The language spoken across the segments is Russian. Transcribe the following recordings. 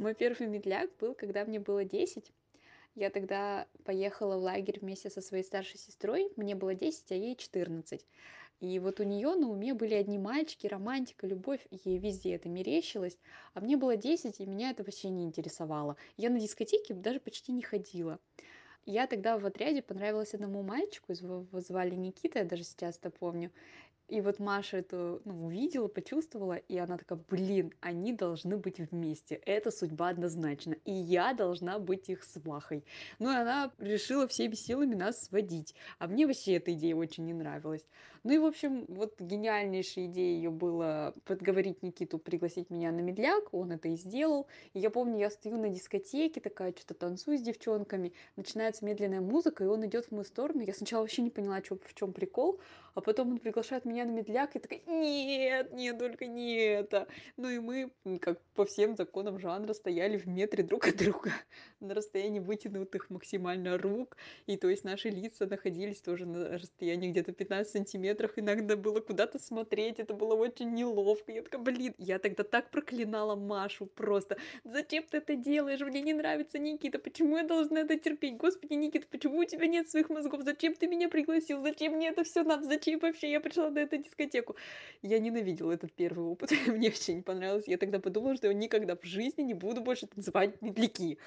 Мой первый медляк был, когда мне было 10. Я тогда поехала в лагерь вместе со своей старшей сестрой. Мне было 10, а ей 14. И вот у нее на уме были одни мальчики, романтика, любовь, ей везде это мерещилось. А мне было 10, и меня это вообще не интересовало. Я на дискотеке даже почти не ходила. Я тогда в отряде понравилась одному мальчику, его звали Никита, я даже сейчас это помню. И вот Маша это ну, увидела, почувствовала, и она такая, блин, они должны быть вместе. Это судьба однозначно. И я должна быть их свахой. Ну и она решила всеми силами нас сводить. А мне вообще эта идея очень не нравилась. Ну и, в общем, вот гениальнейшая идея ее было подговорить Никиту пригласить меня на медляк. Он это и сделал. И я помню, я стою на дискотеке, такая, что-то танцую с девчонками. Начинается медленная музыка, и он идет в мою сторону. Я сначала вообще не поняла, что, в чем прикол. А потом он приглашает меня на медляк, и такая, нет, нет, только не это. Ну и мы, как по всем законам жанра, стояли в метре друг от друга, на расстоянии вытянутых максимально рук. И то есть наши лица находились тоже на расстоянии где-то 15 сантиметров. Иногда было куда-то смотреть, это было очень неловко. Я такая, блин, я тогда так проклинала Машу просто. Зачем ты это делаешь? Мне не нравится Никита. Почему я должна это терпеть? Господи, Никита, почему у тебя нет своих мозгов? Зачем ты меня пригласил? Зачем мне это все надо? Зачем вообще я пришла на эту дискотеку? Я ненавидела этот первый опыт. Мне вообще не понравилось. Я тогда подумала, что я никогда в жизни не буду больше танцевать медляки.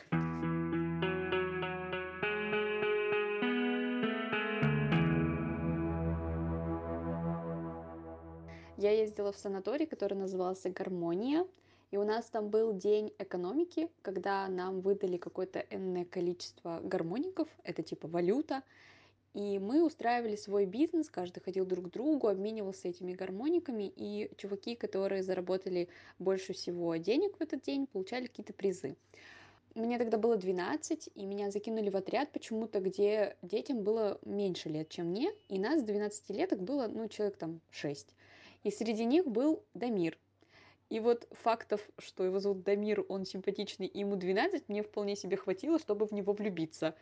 Я ездила в санаторий, который назывался «Гармония». И у нас там был день экономики, когда нам выдали какое-то энное количество гармоников, это типа валюта, и мы устраивали свой бизнес, каждый ходил друг к другу, обменивался этими гармониками, и чуваки, которые заработали больше всего денег в этот день, получали какие-то призы. Мне тогда было 12, и меня закинули в отряд почему-то, где детям было меньше лет, чем мне, и нас 12-леток было, ну, человек там 6. И среди них был Дамир. И вот фактов, что его зовут Дамир, он симпатичный, и ему 12, мне вполне себе хватило, чтобы в него влюбиться.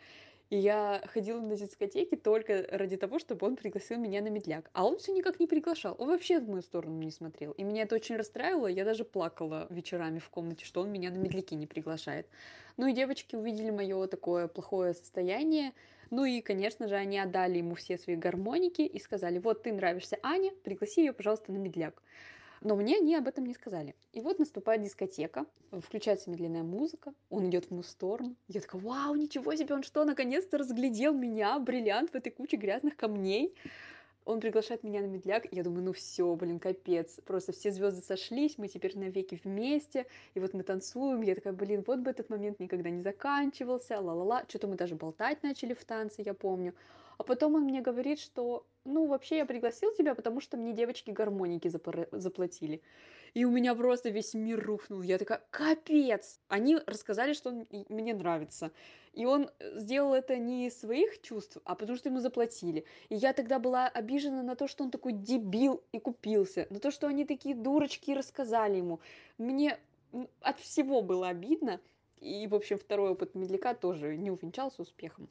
И я ходила на дискотеки только ради того, чтобы он пригласил меня на медляк. А он все никак не приглашал. Он вообще в мою сторону не смотрел. И меня это очень расстраивало. Я даже плакала вечерами в комнате, что он меня на медляки не приглашает. Ну и девочки увидели мое такое плохое состояние. Ну и, конечно же, они отдали ему все свои гармоники и сказали, вот ты нравишься Ане, пригласи ее, пожалуйста, на медляк. Но мне они об этом не сказали. И вот наступает дискотека, включается медленная музыка, он идет в мою сторону. Я такая, вау, ничего себе, он что, наконец-то разглядел меня, бриллиант в этой куче грязных камней. Он приглашает меня на медляк, я думаю, ну все, блин, капец, просто все звезды сошлись, мы теперь навеки вместе, и вот мы танцуем, я такая, блин, вот бы этот момент никогда не заканчивался, ла-ла-ла, что-то мы даже болтать начали в танце, я помню. А потом он мне говорит, что ну, вообще я пригласил тебя, потому что мне девочки гармоники запор... заплатили. И у меня просто весь мир рухнул. Я такая, капец! Они рассказали, что он мне нравится. И он сделал это не из своих чувств, а потому что ему заплатили. И я тогда была обижена на то, что он такой дебил и купился. На то, что они такие дурочки и рассказали ему. Мне от всего было обидно. И, в общем, второй опыт медляка тоже не увенчался успехом.